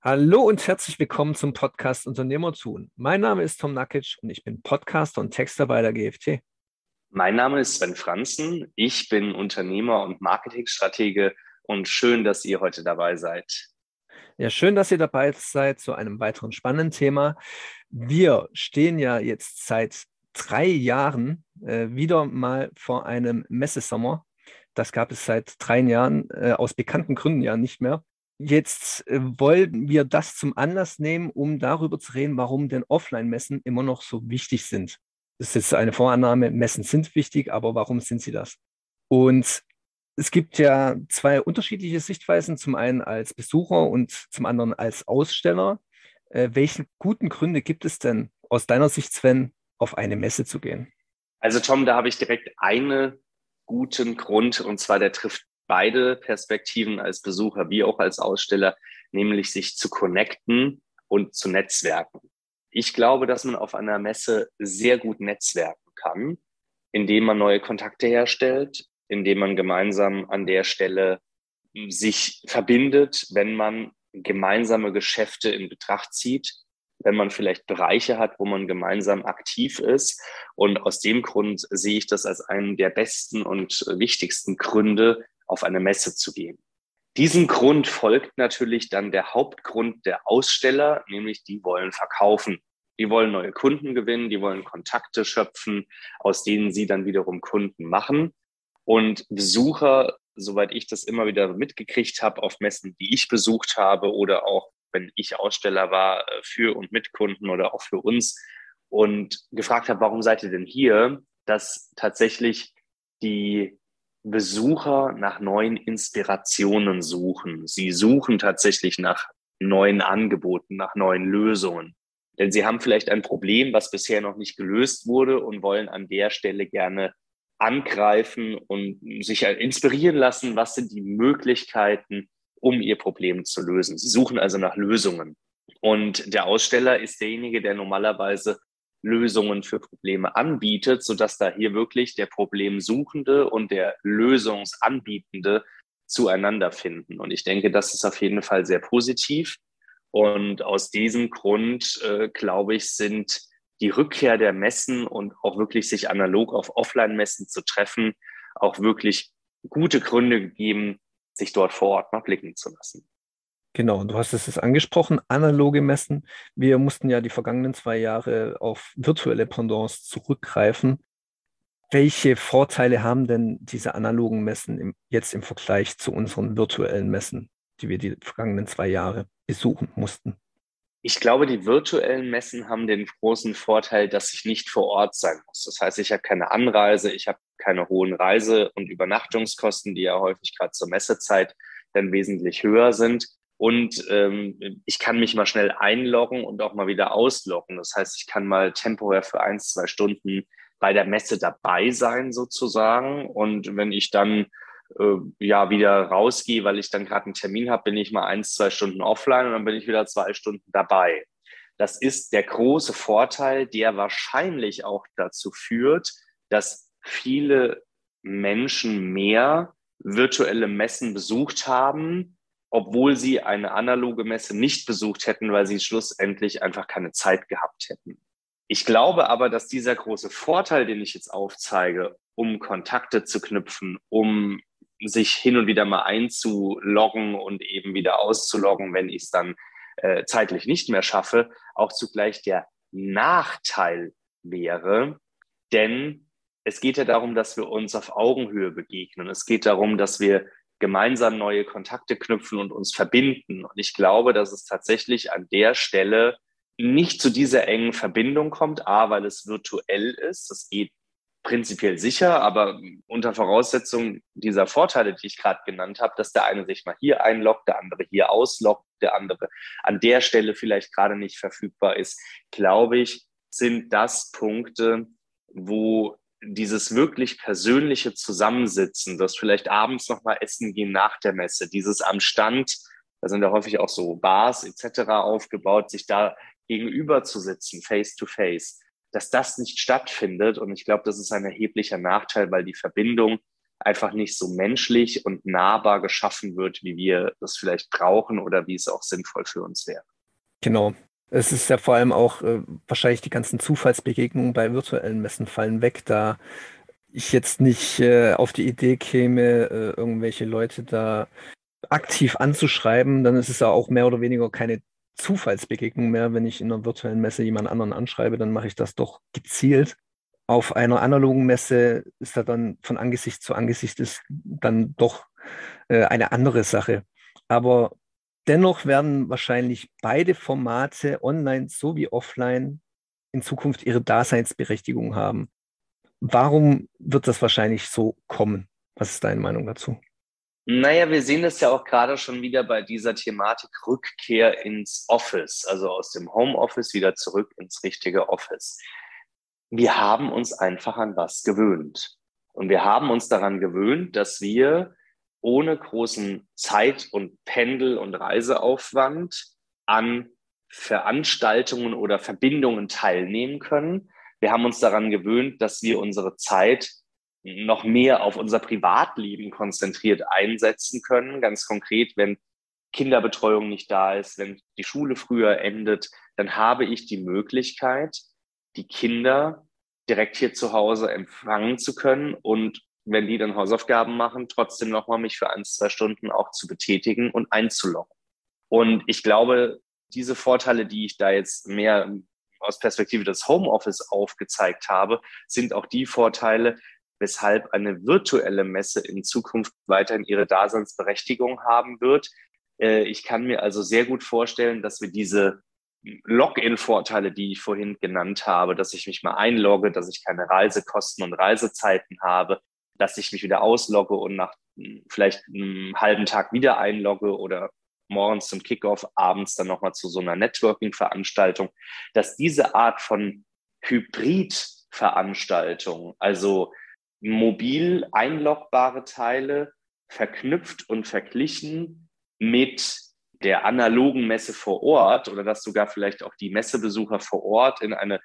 Hallo und herzlich willkommen zum Podcast Unternehmer tun. Mein Name ist Tom Nakic und ich bin Podcaster und Texter bei der GFT. Mein Name ist Sven Franzen. Ich bin Unternehmer und Marketingstratege und schön, dass ihr heute dabei seid. Ja, schön, dass ihr dabei seid zu einem weiteren spannenden Thema. Wir stehen ja jetzt seit drei Jahren äh, wieder mal vor einem Messesommer. Das gab es seit drei Jahren äh, aus bekannten Gründen ja nicht mehr. Jetzt äh, wollen wir das zum Anlass nehmen, um darüber zu reden, warum denn Offline-Messen immer noch so wichtig sind. Das ist jetzt eine Vorannahme, Messen sind wichtig, aber warum sind sie das? Und es gibt ja zwei unterschiedliche Sichtweisen, zum einen als Besucher und zum anderen als Aussteller. Äh, welche guten Gründe gibt es denn aus deiner Sicht, Sven, auf eine Messe zu gehen? Also Tom, da habe ich direkt einen guten Grund und zwar der trifft beide Perspektiven als Besucher wie auch als Aussteller, nämlich sich zu connecten und zu netzwerken. Ich glaube, dass man auf einer Messe sehr gut netzwerken kann, indem man neue Kontakte herstellt, indem man gemeinsam an der Stelle sich verbindet, wenn man gemeinsame Geschäfte in Betracht zieht, wenn man vielleicht Bereiche hat, wo man gemeinsam aktiv ist. Und aus dem Grund sehe ich das als einen der besten und wichtigsten Gründe, auf eine Messe zu gehen. Diesem Grund folgt natürlich dann der Hauptgrund der Aussteller, nämlich die wollen verkaufen. Die wollen neue Kunden gewinnen, die wollen Kontakte schöpfen, aus denen sie dann wiederum Kunden machen. Und Besucher, soweit ich das immer wieder mitgekriegt habe, auf Messen, die ich besucht habe oder auch wenn ich Aussteller war äh, für und mit Kunden oder auch für uns und gefragt habe, warum seid ihr denn hier, dass tatsächlich die Besucher nach neuen Inspirationen suchen. Sie suchen tatsächlich nach neuen Angeboten, nach neuen Lösungen. Denn sie haben vielleicht ein Problem, was bisher noch nicht gelöst wurde und wollen an der Stelle gerne angreifen und sich inspirieren lassen, was sind die Möglichkeiten, um ihr Problem zu lösen. Sie suchen also nach Lösungen. Und der Aussteller ist derjenige, der normalerweise Lösungen für Probleme anbietet, sodass da hier wirklich der Problemsuchende und der Lösungsanbietende zueinander finden. Und ich denke, das ist auf jeden Fall sehr positiv. Und aus diesem Grund, äh, glaube ich, sind die Rückkehr der Messen und auch wirklich sich analog auf Offline-Messen zu treffen, auch wirklich gute Gründe gegeben, sich dort vor Ort mal blicken zu lassen. Genau, du hast es angesprochen, analoge Messen. Wir mussten ja die vergangenen zwei Jahre auf virtuelle Pendants zurückgreifen. Welche Vorteile haben denn diese analogen Messen im, jetzt im Vergleich zu unseren virtuellen Messen, die wir die vergangenen zwei Jahre besuchen mussten? Ich glaube, die virtuellen Messen haben den großen Vorteil, dass ich nicht vor Ort sein muss. Das heißt, ich habe keine Anreise, ich habe keine hohen Reise- und Übernachtungskosten, die ja häufig gerade zur Messezeit dann wesentlich höher sind. Und ähm, ich kann mich mal schnell einloggen und auch mal wieder ausloggen. Das heißt, ich kann mal temporär für ein, zwei Stunden bei der Messe dabei sein sozusagen. Und wenn ich dann äh, ja wieder rausgehe, weil ich dann gerade einen Termin habe, bin ich mal ein, zwei Stunden offline und dann bin ich wieder zwei Stunden dabei. Das ist der große Vorteil, der wahrscheinlich auch dazu führt, dass viele Menschen mehr virtuelle Messen besucht haben, obwohl sie eine analoge Messe nicht besucht hätten, weil sie schlussendlich einfach keine Zeit gehabt hätten. Ich glaube aber, dass dieser große Vorteil, den ich jetzt aufzeige, um Kontakte zu knüpfen, um sich hin und wieder mal einzuloggen und eben wieder auszuloggen, wenn ich es dann äh, zeitlich nicht mehr schaffe, auch zugleich der Nachteil wäre. Denn es geht ja darum, dass wir uns auf Augenhöhe begegnen. Es geht darum, dass wir gemeinsam neue Kontakte knüpfen und uns verbinden. Und ich glaube, dass es tatsächlich an der Stelle nicht zu dieser engen Verbindung kommt, a, weil es virtuell ist. Das geht prinzipiell sicher, aber unter Voraussetzung dieser Vorteile, die ich gerade genannt habe, dass der eine sich mal hier einloggt, der andere hier ausloggt, der andere an der Stelle vielleicht gerade nicht verfügbar ist, glaube ich, sind das Punkte, wo dieses wirklich persönliche Zusammensitzen, das vielleicht abends nochmal essen gehen nach der Messe, dieses am Stand, da sind ja häufig auch so Bars etc. aufgebaut, sich da gegenüber zu sitzen, face to face, dass das nicht stattfindet. Und ich glaube, das ist ein erheblicher Nachteil, weil die Verbindung einfach nicht so menschlich und nahbar geschaffen wird, wie wir das vielleicht brauchen oder wie es auch sinnvoll für uns wäre. Genau. Es ist ja vor allem auch äh, wahrscheinlich die ganzen Zufallsbegegnungen bei virtuellen Messen fallen weg, da ich jetzt nicht äh, auf die Idee käme, äh, irgendwelche Leute da aktiv anzuschreiben, dann ist es ja auch mehr oder weniger keine Zufallsbegegnung mehr. Wenn ich in einer virtuellen Messe jemand anderen anschreibe, dann mache ich das doch gezielt. Auf einer analogen Messe ist da dann von Angesicht zu Angesicht ist dann doch äh, eine andere Sache. Aber dennoch werden wahrscheinlich beide Formate online sowie offline in Zukunft ihre Daseinsberechtigung haben. Warum wird das wahrscheinlich so kommen? Was ist deine Meinung dazu? Naja, wir sehen das ja auch gerade schon wieder bei dieser Thematik Rückkehr ins Office, also aus dem Homeoffice wieder zurück ins richtige Office. Wir haben uns einfach an was gewöhnt. Und wir haben uns daran gewöhnt, dass wir ohne großen Zeit- und Pendel- und Reiseaufwand an Veranstaltungen oder Verbindungen teilnehmen können. Wir haben uns daran gewöhnt, dass wir unsere Zeit noch mehr auf unser Privatleben konzentriert einsetzen können. Ganz konkret, wenn Kinderbetreuung nicht da ist, wenn die Schule früher endet, dann habe ich die Möglichkeit, die Kinder direkt hier zu Hause empfangen zu können und wenn die dann Hausaufgaben machen, trotzdem nochmal mich für ein, zwei Stunden auch zu betätigen und einzuloggen. Und ich glaube, diese Vorteile, die ich da jetzt mehr aus Perspektive des Homeoffice aufgezeigt habe, sind auch die Vorteile, weshalb eine virtuelle Messe in Zukunft weiterhin ihre Daseinsberechtigung haben wird. Äh, ich kann mir also sehr gut vorstellen, dass wir diese Login-Vorteile, die ich vorhin genannt habe, dass ich mich mal einlogge, dass ich keine Reisekosten und Reisezeiten habe, dass ich mich wieder auslogge und nach hm, vielleicht einem halben Tag wieder einlogge oder morgens zum Kickoff, abends dann nochmal zu so einer Networking-Veranstaltung, dass diese Art von Hybrid-Veranstaltung, also mobil einlogbare Teile verknüpft und verglichen mit der analogen Messe vor Ort oder dass sogar vielleicht auch die Messebesucher vor Ort in eine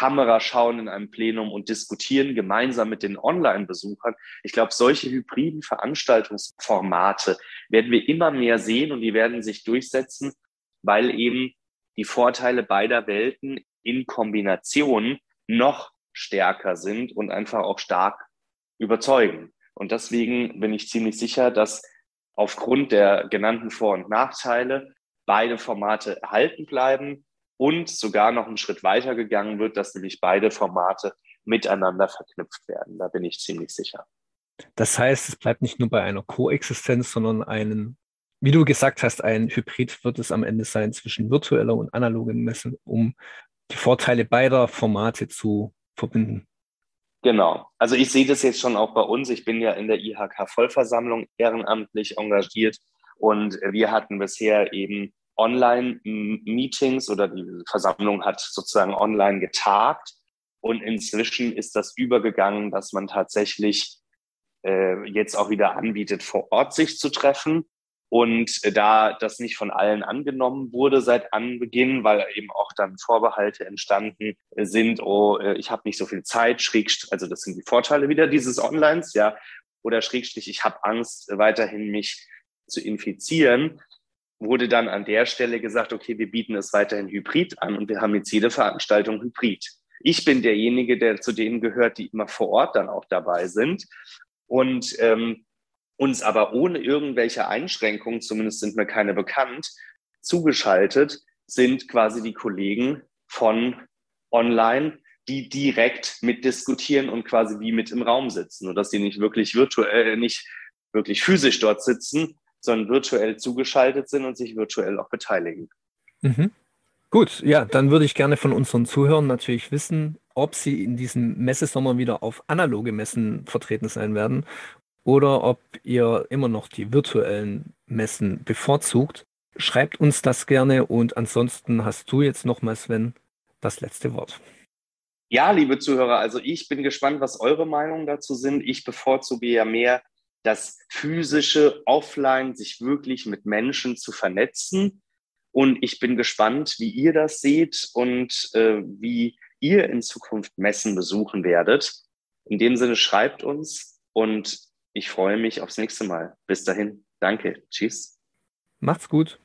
Kamera schauen in einem Plenum und diskutieren gemeinsam mit den Online-Besuchern. Ich glaube, solche hybriden Veranstaltungsformate werden wir immer mehr sehen und die werden sich durchsetzen, weil eben die Vorteile beider Welten in Kombination noch stärker sind und einfach auch stark überzeugen. Und deswegen bin ich ziemlich sicher, dass aufgrund der genannten Vor- und Nachteile beide Formate erhalten bleiben und sogar noch einen Schritt weiter gegangen wird, dass nämlich beide Formate miteinander verknüpft werden. Da bin ich ziemlich sicher. Das heißt, es bleibt nicht nur bei einer Koexistenz, sondern einen, wie du gesagt hast, ein Hybrid wird es am Ende sein zwischen virtueller und analoger Messe, um die Vorteile beider Formate zu verbinden. Genau. Also ich sehe das jetzt schon auch bei uns. Ich bin ja in der IHK-Vollversammlung ehrenamtlich engagiert und wir hatten bisher eben Online-Meetings oder die Versammlung hat sozusagen online getagt. Und inzwischen ist das übergegangen, dass man tatsächlich äh, jetzt auch wieder anbietet, vor Ort sich zu treffen. Und äh, da das nicht von allen angenommen wurde seit Anbeginn, weil eben auch dann Vorbehalte entstanden sind, oh, äh, ich habe nicht so viel Zeit, schrägstrich, also das sind die Vorteile wieder dieses Onlines, ja, oder schrägstrich, ich habe Angst, weiterhin mich zu infizieren, wurde dann an der Stelle gesagt, okay, wir bieten es weiterhin hybrid an und wir haben jetzt jede Veranstaltung hybrid. Ich bin derjenige, der zu denen gehört, die immer vor Ort dann auch dabei sind. Und ähm, uns aber ohne irgendwelche Einschränkungen, zumindest sind mir keine bekannt, zugeschaltet sind quasi die Kollegen von online, die direkt mitdiskutieren und quasi wie mit im Raum sitzen, und dass sie nicht wirklich virtuell, nicht wirklich physisch dort sitzen, sondern virtuell zugeschaltet sind und sich virtuell auch beteiligen. Mhm. Gut, ja, dann würde ich gerne von unseren Zuhörern natürlich wissen, ob sie in diesem Messesommer wieder auf analoge Messen vertreten sein werden oder ob ihr immer noch die virtuellen Messen bevorzugt. Schreibt uns das gerne und ansonsten hast du jetzt nochmal, Sven, das letzte Wort. Ja, liebe Zuhörer, also ich bin gespannt, was eure Meinungen dazu sind. Ich bevorzuge ja mehr das physische Offline, sich wirklich mit Menschen zu vernetzen. Und ich bin gespannt, wie ihr das seht und äh, wie ihr in Zukunft Messen besuchen werdet. In dem Sinne schreibt uns und Ich freue mich aufs nächste Mal. Bis dahin. Danke. Tschüss. Macht's gut.